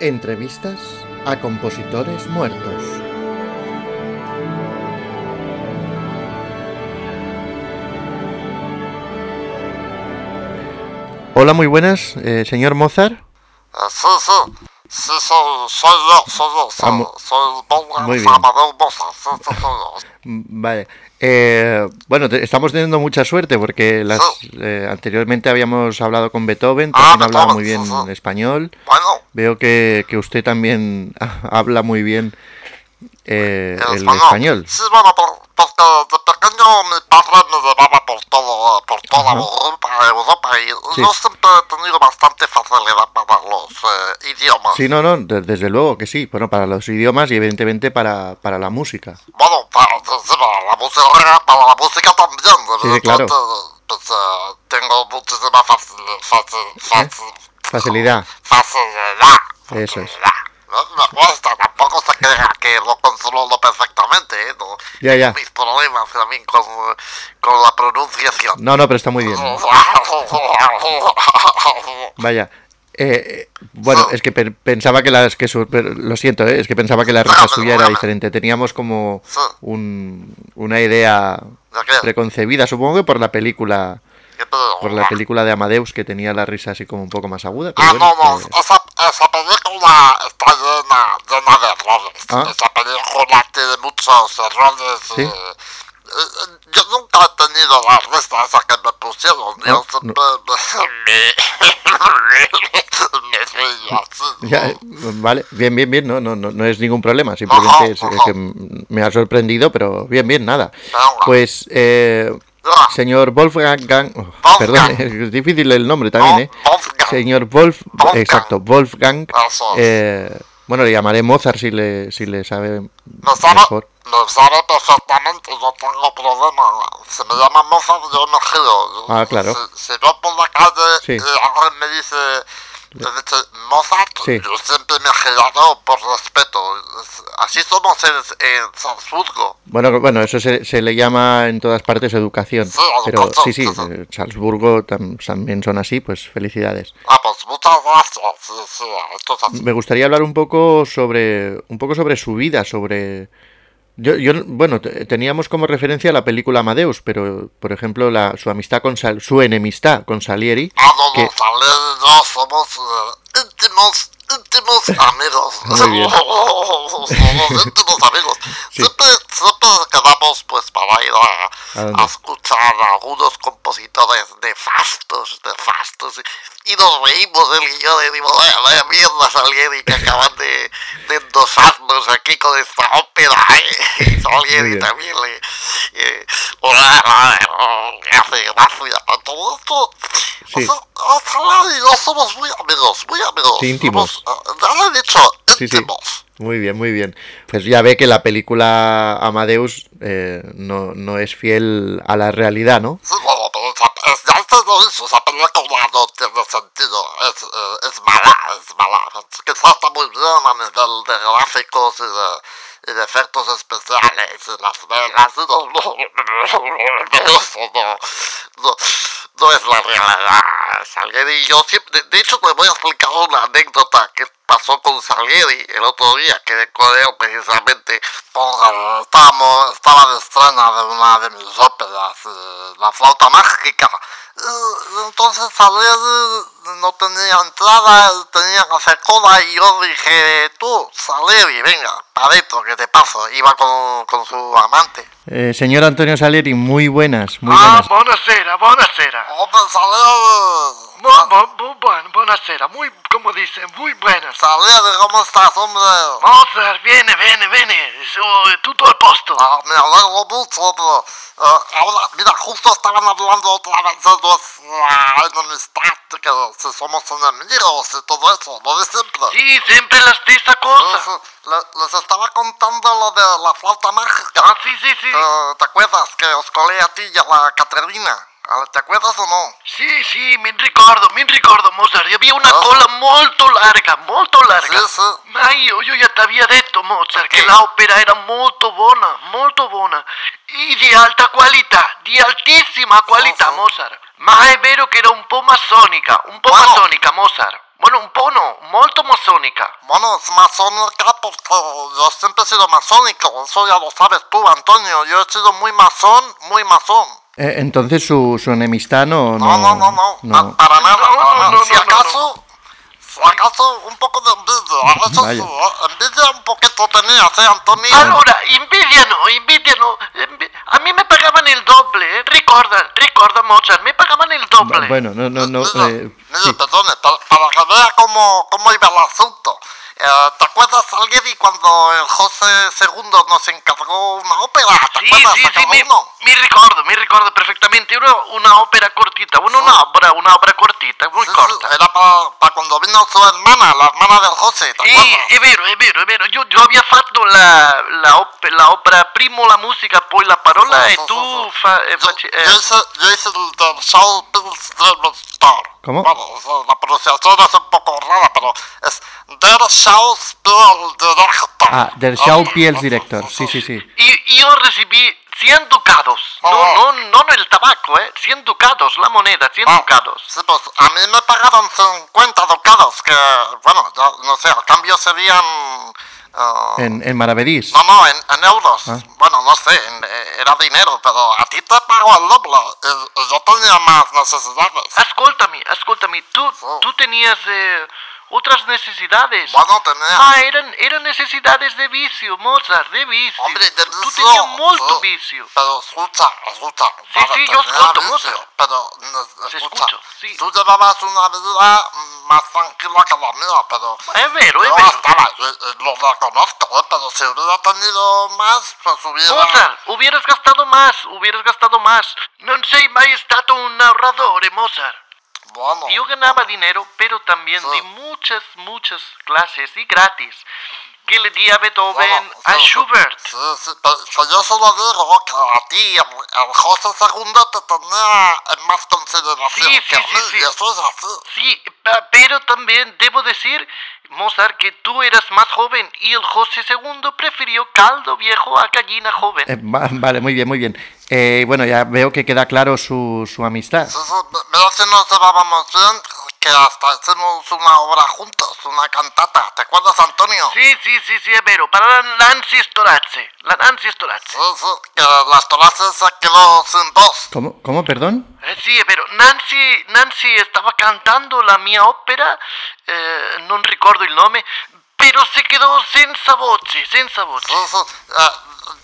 Entrevistas a compositores muertos. Hola, muy buenas, eh, señor Mozart. Ah, sí, sí. Sí, soy, soy yo, soy yo. Soy, Ah, soy Wolfgang muy. Amadeo Mozart. Sí, sí, soy yo. Mm, Vale. Eh, bueno, te- estamos teniendo mucha suerte porque las, eh, anteriormente habíamos hablado con Beethoven, Ah, también hablaba Beethoven, muy bien sí, sí. español. Bueno, Veo que, que usted también habla muy bien eh, el español. español. Sí, bueno, por- porque de pequeño mi padre me llevaba por todo, por toda Ajá. Europa, Europa y Sí. yo siempre he tenido bastante facilidad para los eh, idiomas. Sí, no, no, de- desde luego que sí. Bueno, para los idiomas y evidentemente para, para la música. Bueno, para, sí, para la música, para la música también. Sí, claro. Pues, eh, tengo muchísima facil, facil, facil, Facilidad. facilidad. Eso es. No me cuesta, tampoco se crea que lo controlo perfectamente, ¿eh? No, Ya, ya. Mis problemas también con, con la pronunciación. No, no, pero está muy bien. Vaya. Eh, bueno, es que pe- pensaba que las que su- lo siento, eh, es que pensaba que la risa suya era diferente. Teníamos como un, una idea preconcebida, supongo que por la película, por la película de Amadeus que tenía la risa así como un poco más aguda. pero Ah, bueno, no, no, eh, esa, esa película está llena, llena de errores. Ah. Esa película tiene muchos errores. ¿Sí? eh, eh, yo nunca he tenido la risa esa que me pusieron. No, yo siempre me, me reía así. ya, eh, vale, bien, bien, bien, no, no, no, no es ningún problema, simplemente es, es que me ha sorprendido, pero bien, bien, nada. Pues, eh, señor Wolfgang, Gang- oh, Wolfgang. perdón, es difícil el nombre también, ¿eh? Wolfgang. Señor Wolf, Wolfgang. exacto, Wolfgang. Eh, bueno, le llamaré Mozart si le, si le sabe Lo sabe, mejor. lo sabe perfectamente, yo tengo problema. Se me llama Mozart, yo me giro. Ah, claro. Si, si por la calle Sí. y alguien me dice, me dice Mozart, Sí. yo siempre me giro por respeto. Es- Así somos en, en Salzburgo. Bueno, bueno, eso se, se le llama en todas partes educación. Sí, Pero sí, sí, sí, eh, Salzburgo tam- también son así, pues felicidades. Ah, pues muchas gracias. Sí. Me gustaría hablar un poco sobre un poco sobre su vida, sobre yo, yo bueno, te- teníamos como referencia la película Amadeus, pero por ejemplo la, su amistad con Sal- su enemistad con Salieri, Ah, no, que- no, yo somos eh, íntimos, íntimos amigos. Somos íntimos amigos. Sí. Siempre, siempre quedamos pues para ir a, ¿A dónde? a escuchar a algunos compositores nefastos, nefastos. Y, y nos reímos y yo, y digo, vaya, vaya mierda Salieri que acaban de, de endosarnos aquí con esta ópera. ¿eh? Y Salieri también le... eh, le hace gracia. Todo esto... Sí. O sea, yo somos muy amigos, muy amigos. Sí, íntimos. Somos, ah, ya lo he dicho, Sí, sí. íntimos. Muy bien, muy bien. Pues ya ve que la película Amadeus eh, no, no es fiel a la realidad, ¿no? Sí, bueno, pero esa, es, ya te lo dicho, esa película no tiene sentido. Es, eh, es mala, es mala. Quizás está muy bien a nivel de gráficos y de, y de efectos especiales y las velas. y No, no, eso no, no, no es la realidad. Salieri yo siempre... De, de hecho, te voy a explicar una anécdota que pasó con Salieri el otro día, que con él precisamente estábamos, estaba de estrena de una de mis óperas, eh, La flauta mágica. Eh, Entonces Salieri no tenía entrada, tenía que hacer cola y yo dije, tú, Salieri, venga, para adentro, que te paso. Iba con, con su amante. Eh, señor Antonio Salieri, muy buenas, muy Ah, buenas. buonasera, buonasera. Hombre, Salieri, Bu- bu- bu- bueno, buonasera, muy, como dicen, muy buenas. Salieri, ¿cómo estás, hombre? Mozart, viene, viene, viene, tutto al posto. Ah, me alegro mucho, pero eh, ahora, mira, justo estaban hablando otra vez de nuestra enemistad, que si somos enemigos y todo eso, lo de siempre. Sí, siempre la stessa cosa. Entonces, le- les estaba contando lo de la flauta mágica. Ah, sí, sí, sí. Eh, ¿Te acuerdas que os colé a ti y a la Caterina? Ah, ¿Te acuerdas o no? Sì, sì, mi ricordo, mi ricordo, Mozart, había una Ah. cola molto larga, molto larga. Sì, sì. Ma io, io già ti avevo detto, Mozart, che l'opera era molto buona, molto buona. E di alta qualità, di altissima qualità. Mozart. Ma è vero che era un po' massonica, un po' Bueno. massonica, Mozart. Bueno, un po' no, molto masonica. Bueno, es masónica porque yo siempre he sido masónico, eso ya lo sabes tú, Antonio. Yo he sido muy masón, muy masón. Eh, entonces su, su enemistad no... No, no, no, no, no. pa- para nada, No, para no, nada. no, si no, acaso, si acaso un poco de envidia, eso Vaya. sí, ¿eh? envidia un poquito tenías, ¿eh, Antonio? Allora, invidia no, invidia no. Invi- A mí me pagaban el doble, ¿eh? Ricorda, ricorda Mozart, me pagaban el doble. Bueno, no, no, no... Mira, eh, mira, sí. perdone, para, para que vea cómo, cómo iba el asunto. Eh, ¿Te acuerdas, Salguiri, cuando el José II nos encargó una ópera? ¿Te Sì, acuerdas de sì, cada mi, uno? mi mi ricordo perfettamente. Una, una opera cortita, una, un'opera, un'opera cortita, muy Sí, sí, corta. era para cuando vino su hermana, la hermana del José, ¿te acuerdas? è vero, è vero, è vero. Io, io avevo fatto la, la, op- la opera, primo la musica, poi la parola tu sì, fa, eh, Yo, faci- eh, yo hice, yo hice el del show Bills Star. ¿Cómo? Bueno, la pronunciación es un poco rara, pero es Der Schauspiel Director. Ah, del Schauspiel Director, sí, sí, sí. Y io recibí 100 ducados. No, Oh. no, no el tabaco, eh. 100 ducados, la moneda, 100 Ah, ducados. Sí, pues a mí me pagaron 50 ducados, que, bueno, ya no sé, al cambio serían... ah, En, en Maravedís. No, no, en, en euros. Ah. Bueno, no sé, en- era dinero, pero a ti te pago el doble. yo tenía más necesidades. Ascoltami, ascoltami, tú, Oh. tú tenías eh, otras necesidades. Bueno, tenía... Ah, eran, eran necesidades de vicio, Mozart, de vicio. Hombre, de Tú vicio, tenías molto sí. vicio. Pero escucha, escucha. Sí, sí, yo escucho, Mozart. Pero, no, Se escucha, escucho, sí. tú llevabas una vida más tranquila que la mía, pero... Es vero, es Yo vero. estaba, y- y lo reconozco, ¿eh? pero si hubiera tenido más, pues hubiera... Mozart, hubieras gastado más, hubieras gastado más. Non sei mai stato un ahorrador, Mozart. Bueno, Yo ganaba dinero, pero también Sí. di muchas, muchas clases y gratis. Que le di a Beethoven, bueno, a sí, Schubert. Sí, sí, pero que yo solo digo que a ti, el, José II te tenía en más consideración Sí, que sí, a sí, mí, sí. y eso es así. Sí, pero también debo decir, Mozart, que tú eras más joven y el José II prefirió caldo viejo a gallina joven. Eh, va- vale, muy bien, muy bien. Eh, bueno, ya veo que queda claro su, su amistad. Sí, sí, mira si nos llevábamos bien, que hasta hicimos una obra juntos, una cantata. ¿Te acuerdas, Antonio? Sí, sí, sí, sí, es vero, para la Nancy Storazzi, la Nancy Storazzi. Sí, sí, que las tolaces se quedó sin voz. ¿Cómo? ¿Cómo? Perdón? Eh, sì, è vero. Nancy, Nancy stava cantando la mia opera, eh, non ricordo il nome, però si quedò senza voce, senza voce. Sí, sí, eh,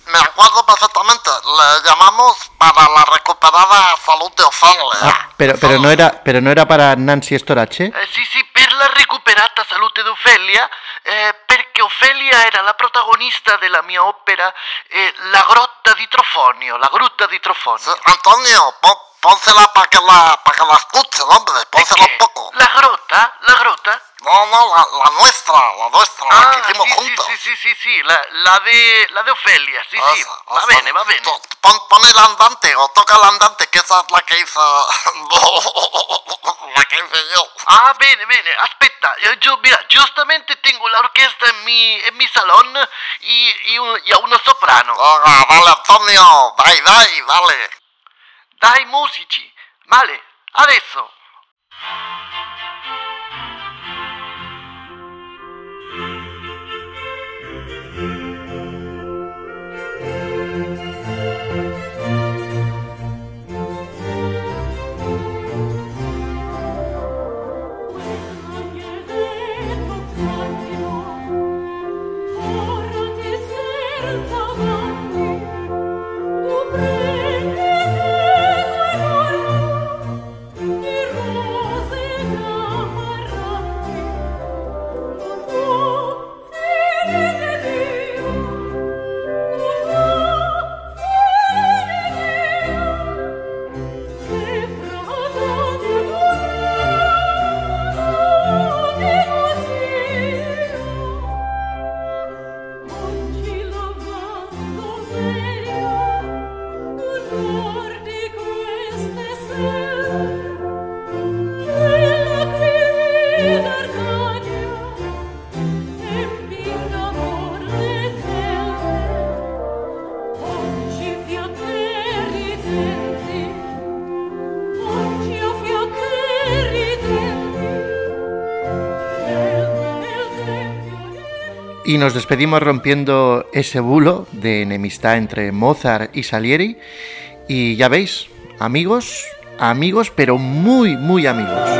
me acuerdo perfectamente. Le llamamos para la recuperada salud de Ofelia. Ah, pero, pero, no era, pero no era para Nancy Storace. Eh, sì, sì, per la recuperata salute di Ofelia, eh, perché Ofelia era la protagonista della mia opera eh, La grotta di Trofonio, la grutta di Sí, Trofonio. Antonio, pon- pónsela para que, la, para que la escuchen, hombre. Pónsela un poco. La grotta? La grotta? No, no, la, la nuestra, la nuestra, la que hicimos sì, juntos. sì, sì, sì, sì, la, la, de, la de Ofelia, sì, Esa, va esa. bene, va bene. Pon, pon el andante o toca el andante, que esa es la que hizo. la que hice yo. Ah, bene, bene, aspetta, yo, mira, giustamente tengo la orquesta en mi, en mi salón y, y, un- y a uno soprano. Venga, dale, Antonio, dai, dai, dale. Dai musici, vale, adesso. Y nos despedimos rompiendo ese bulo de enemistad entre Mozart y Salieri. Y ya veis, amigos, amigos, pero muy, muy amigos.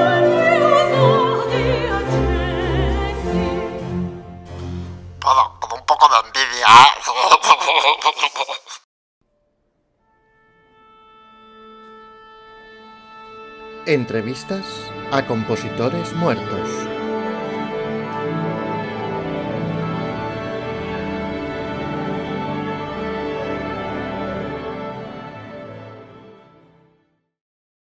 Bueno, con un poco de envidia. Entrevistas a compositores muertos.